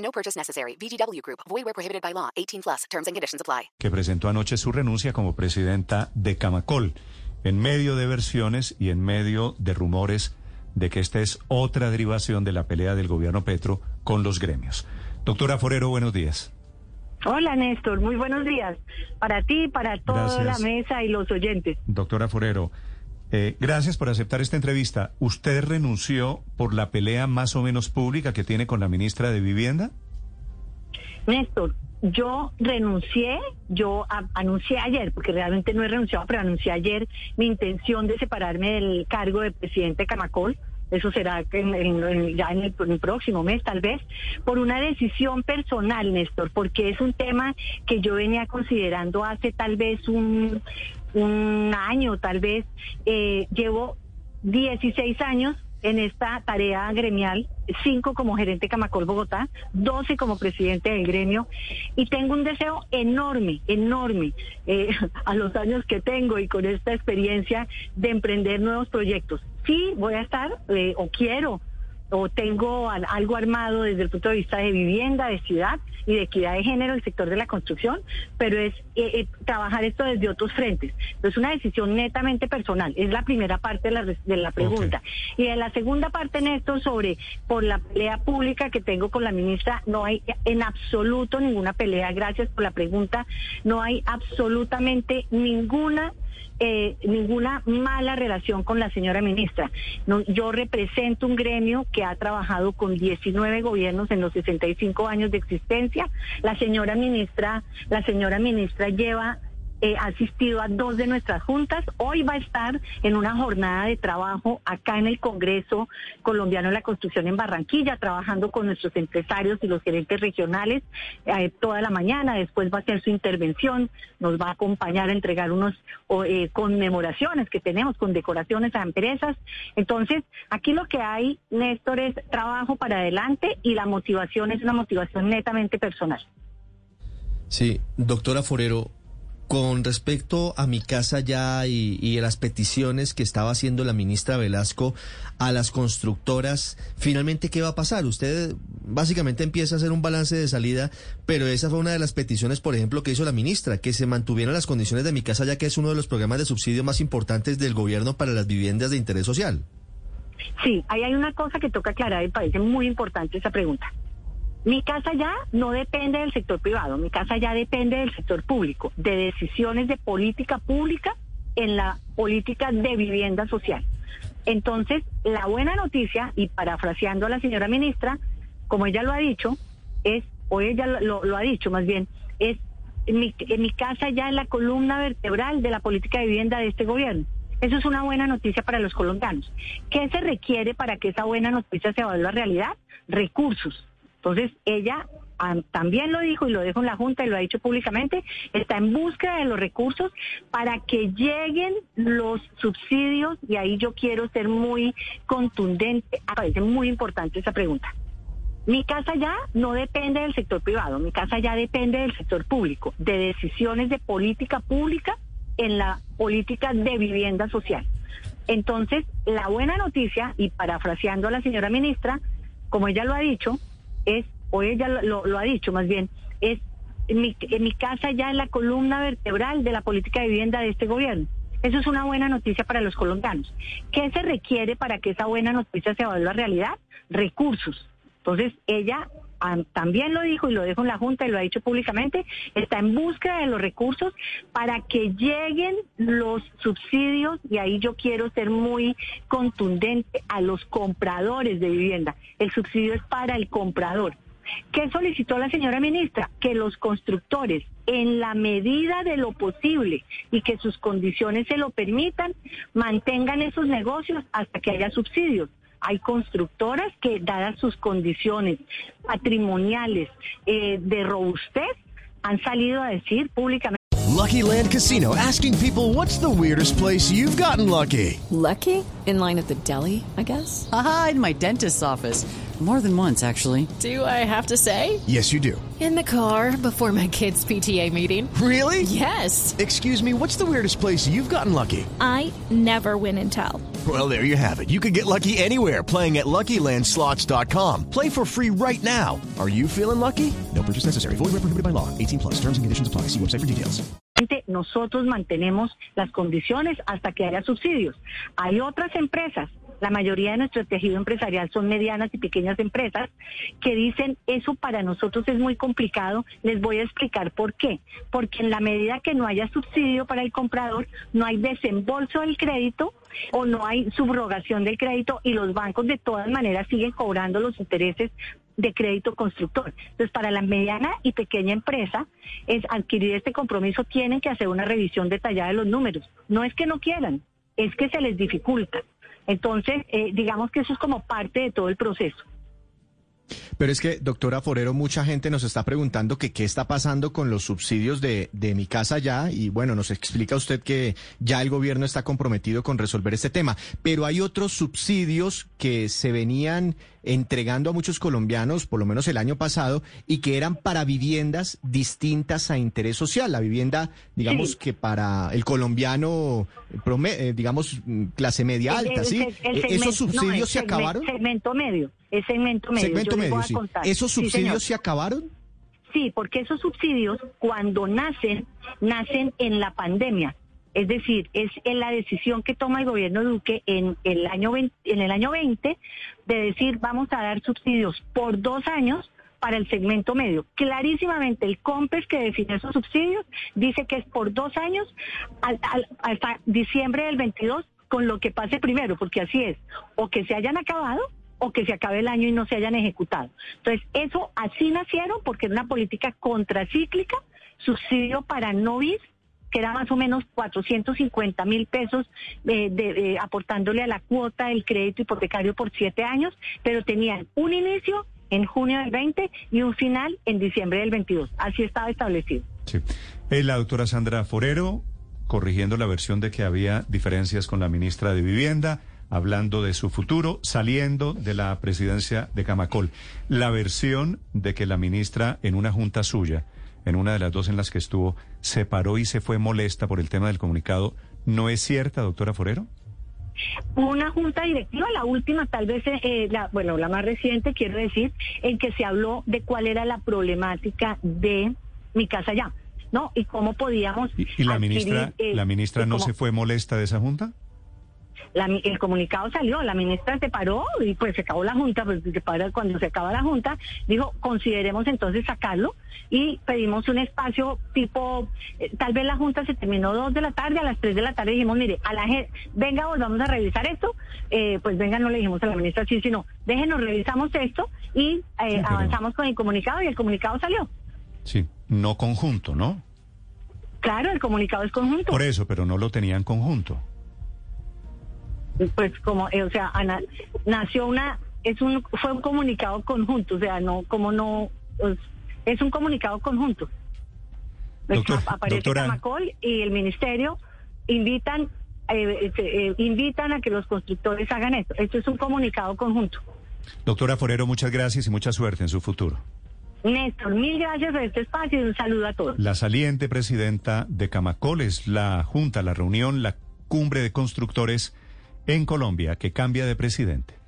No purchase necessary. VGW Group. Void where prohibited by law. 18 plus. Terms and conditions apply. que presentó anoche su renuncia como presidenta de Camacol, en medio de versiones y en medio de rumores de que esta es otra derivación de la pelea del gobierno Petro con los gremios. Doctora Forero, buenos días. Hola Néstor, muy buenos días para ti, para toda Gracias. la mesa y los oyentes. Doctora Forero, eh, gracias por aceptar esta entrevista. ¿Usted renunció por la pelea más o menos pública que tiene con la ministra de Vivienda? Néstor, yo renuncié, yo anuncié ayer, porque realmente no he renunciado, pero anuncié ayer mi intención de separarme del cargo de presidente de Camacol. Eso será en- en- en- ya en el próximo mes, tal vez, por una decisión personal, Néstor, porque es un tema que yo venía considerando hace tal vez un, un año, tal vez. Eh, llevo 16 años en esta tarea gremial, cinco como gerente Camacol Bogotá, 12 como presidente del gremio, y tengo un deseo enorme, enorme, eh, a los años que tengo y con esta experiencia de emprender nuevos proyectos. Sí, voy a estar, eh, o quiero, o tengo al- algo armado desde el punto de vista de vivienda, de ciudad y de equidad de género, el sector de la construcción, pero es eh, eh, trabajar esto desde otros frentes. Es una decisión netamente personal, es la primera parte de la, de la pregunta. Y en la segunda parte, Néstor, sobre por la pelea pública que tengo con la ministra, no hay en absoluto ninguna pelea, gracias por la pregunta, no hay absolutamente ninguna eh, ninguna mala relación con la señora ministra. No, yo represento un gremio que ha trabajado con 19 gobiernos en los 65 años de existencia. La señora ministra, la señora ministra lleva ha asistido a dos de nuestras juntas. Hoy va a estar en una jornada de trabajo acá en el Congreso Colombiano de la Construcción en Barranquilla, trabajando con nuestros empresarios y los gerentes regionales eh, toda la mañana. Después va a hacer su intervención, nos va a acompañar a entregar unos eh, conmemoraciones que tenemos, con decoraciones a empresas. Entonces, aquí lo que hay, Néstor, es trabajo para adelante y la motivación es una motivación netamente personal. Sí, doctora Forero, con respecto a mi casa ya y, y las peticiones que estaba haciendo la ministra Velasco a las constructoras, finalmente, ¿qué va a pasar? Usted básicamente empieza a hacer un balance de salida, pero esa fue una de las peticiones, por ejemplo, que hizo la ministra, que se mantuvieran las condiciones de mi casa ya que es uno de los programas de subsidio más importantes del gobierno para las viviendas de interés social. Sí, ahí hay una cosa que toca aclarar y parece muy importante esa pregunta. Mi casa ya no depende del sector privado, mi casa ya depende del sector público, de decisiones de política pública en la política de vivienda social. Entonces, la buena noticia, y parafraseando a la señora ministra, como ella lo ha dicho, es, o ella lo, ha dicho más bien, es en mi, en mi casa ya es la columna vertebral de la política de vivienda de este gobierno. Eso es una buena noticia para los colombianos. ¿Qué se requiere para que esa buena noticia se vuelva realidad? Recursos. Entonces, ella ah, también lo dijo y lo dijo en la Junta y lo ha dicho públicamente, está en búsqueda de los recursos para que lleguen los subsidios y ahí yo quiero ser muy contundente, me parece muy importante esa pregunta. Mi casa ya no depende del sector privado, mi casa ya depende del sector público, de decisiones de política pública en la política de vivienda social. Entonces, la buena noticia, y parafraseando a la señora ministra, como ella lo ha dicho, es, o ella lo, lo- ha dicho más bien, es en mi, mi casa ya es la columna vertebral de la política de vivienda de este gobierno. Eso es una buena noticia para los colombianos. ¿Qué se requiere para que esa buena noticia se vuelva realidad? Recursos. Entonces, ella también lo dijo y lo dijo en la Junta y lo ha dicho públicamente, está en búsqueda de los recursos para que lleguen los subsidios, y ahí yo quiero ser muy contundente a los compradores de vivienda. El subsidio es para el comprador. ¿Qué solicitó la señora ministra? Que los constructores, en la medida de lo posible y que sus condiciones se lo permitan, mantengan esos negocios hasta que haya subsidios. Hay constructoras que, dadas sus condiciones patrimoniales eh, de robustez, han salido a decir públicamente. Lucky Land Casino asking people what's the weirdest place you've gotten lucky? Lucky? In line at the deli, I guess? Aha, in my dentist's office. More than once, actually. Do I have to say? Yes, you do. In the car before my kids' PTA meeting. Really? Yes. Excuse me, what's the weirdest place you've gotten lucky? I never win and tell. Well, there you have it. You can get lucky anywhere playing at LuckyLandSlots.com. Play for free right now. Are you feeling lucky? No purchase necessary. Void where prohibited by law. 18 plus. Terms and apply. See website for details. Nosotros mantenemos las condiciones hasta que haya subsidios. Hay otras empresas la mayoría de nuestro tejido empresarial son medianas y pequeñas empresas que dicen eso para nosotros es muy complicado. Les voy a explicar por qué. Porque en la medida que no haya subsidio para el comprador, no hay desembolso del crédito o no hay subrogación del crédito y los bancos de todas maneras siguen cobrando los intereses de crédito constructor. Entonces, para la mediana y pequeña empresa, es adquirir este compromiso, tienen que hacer una revisión detallada de los números. No es que no quieran, es que se les dificulta. Entonces, eh, digamos que eso es como parte de todo el proceso. Pero es que, doctora Forero, mucha gente nos está preguntando que qué está pasando con los subsidios de, de, mi casa ya. Y bueno, nos explica usted que ya el gobierno está comprometido con resolver este tema. Pero hay otros subsidios que se venían entregando a muchos colombianos, por lo menos el año pasado, y que eran para viviendas distintas a interés social. La vivienda, digamos Sí. que para el colombiano, eh, digamos, clase media alta, el- ¿sí? el- segmento- ¿Esos subsidios se acabaron? Segmento medio, es segmento medio. Segmento voy a sí. contar. ¿Esos Sí, señor. subsidios se acabaron? Sí, porque esos subsidios cuando nacen, nacen en la pandemia. Es decir, es en la decisión que toma el gobierno Duque en el año 20, en el año 20 de decir vamos a dar subsidios por dos años para el segmento medio. Clarísimamente el COMPES que define esos subsidios dice que es por dos años al- al- hasta diciembre del 22 con lo que pase primero, porque así es, o que se hayan acabado o que se acabe el año y no se hayan ejecutado. Entonces, eso así nacieron porque era una política contracíclica, subsidio para novis, que era más o menos 450 mil pesos eh, de- eh, aportándole a la cuota del crédito hipotecario por siete años, pero tenían un inicio en junio del 20 y un final en diciembre del 22. Así estaba establecido. Sí. Eh, la doctora Sandra Forero, corrigiendo la versión de que había diferencias con la ministra de Vivienda, hablando de su futuro, saliendo de la presidencia de Camacol. La versión de que la ministra en una junta suya, en una de las dos en las que estuvo, se paró y se fue molesta por el tema del comunicado, ¿no es cierta, doctora Forero? una junta directiva, la última tal vez, eh, la, bueno, la más reciente, quiero decir, en que se habló de cuál era la problemática de mi casa ya, ¿no? Y cómo podíamos... ¿Y, y la adquirir, ministra, eh, la ministra no cómo- se fue molesta de esa junta? La el comunicado salió, la ministra se paró y pues se acabó la junta, pues se para- cuando se acaba la junta, dijo, consideremos entonces sacarlo y pedimos un espacio tipo, eh, tal vez la junta se terminó dos de la tarde, a las tres de la tarde dijimos, mire, a la gente, venga, volvamos a revisar esto, eh, pues venga, no le dijimos a la ministra sí, sino, déjenos, revisamos esto y eh, pero- avanzamos con el comunicado y el comunicado salió. Sí, no conjunto, ¿no? Claro, el comunicado es conjunto. Por eso, pero no lo tenían conjunto. Pues como eh, o sea Ana, nació una es un fue un comunicado conjunto o sea no como no pues, es un comunicado conjunto. Pues, Doctor- aparece doctora- Camacol y el ministerio invitan eh, eh, eh, invitan a que los constructores hagan esto. Esto es un comunicado conjunto. Doctora Forero, muchas gracias y mucha suerte en su futuro. Néstor mil gracias por este espacio y un saludo a todos. La saliente presidenta de Camacol es la junta, la reunión, la cumbre de constructores en Colombia que cambia de presidente.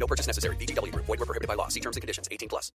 No purchase necessary. VGW Group. Void were prohibited by law. See terms and conditions. 18 plus.